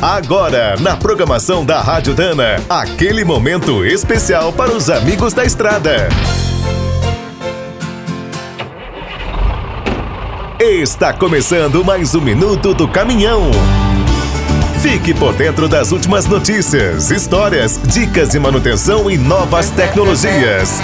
Agora, na programação da Rádio Dana, aquele momento especial para os amigos da estrada. Está começando mais um minuto do caminhão. Fique por dentro das últimas notícias, histórias, dicas de manutenção e novas tecnologias.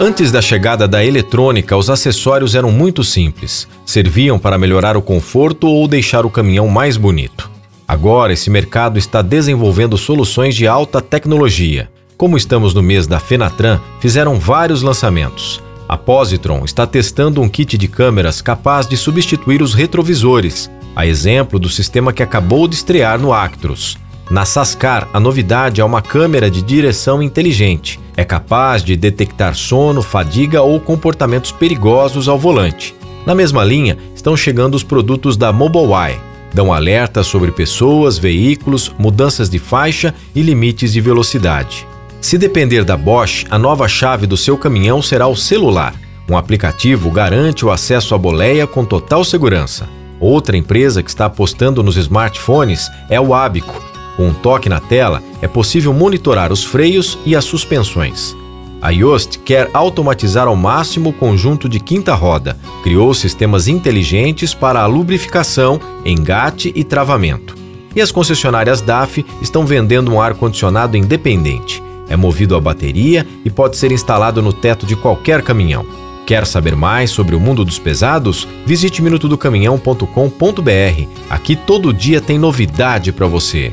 Antes da chegada da eletrônica, os acessórios eram muito simples. Serviam para melhorar o conforto ou deixar o caminhão mais bonito. Agora, esse mercado está desenvolvendo soluções de alta tecnologia. Como estamos no mês da Fenatran, fizeram vários lançamentos. A Positron está testando um kit de câmeras capaz de substituir os retrovisores, a exemplo do sistema que acabou de estrear no Actros. Na Sascar, a novidade é uma câmera de direção inteligente. É capaz de detectar sono, fadiga ou comportamentos perigosos ao volante. Na mesma linha, estão chegando os produtos da Mobileye dão alertas sobre pessoas, veículos, mudanças de faixa e limites de velocidade. Se depender da Bosch, a nova chave do seu caminhão será o celular. Um aplicativo garante o acesso à boleia com total segurança. Outra empresa que está apostando nos smartphones é o Abico. Com um toque na tela, é possível monitorar os freios e as suspensões. A Yoast quer automatizar ao máximo o conjunto de quinta roda. Criou sistemas inteligentes para a lubrificação, engate e travamento. E as concessionárias DAF estão vendendo um ar-condicionado independente. É movido a bateria e pode ser instalado no teto de qualquer caminhão. Quer saber mais sobre o mundo dos pesados? Visite minutodocaminhão.com.br. Aqui todo dia tem novidade para você.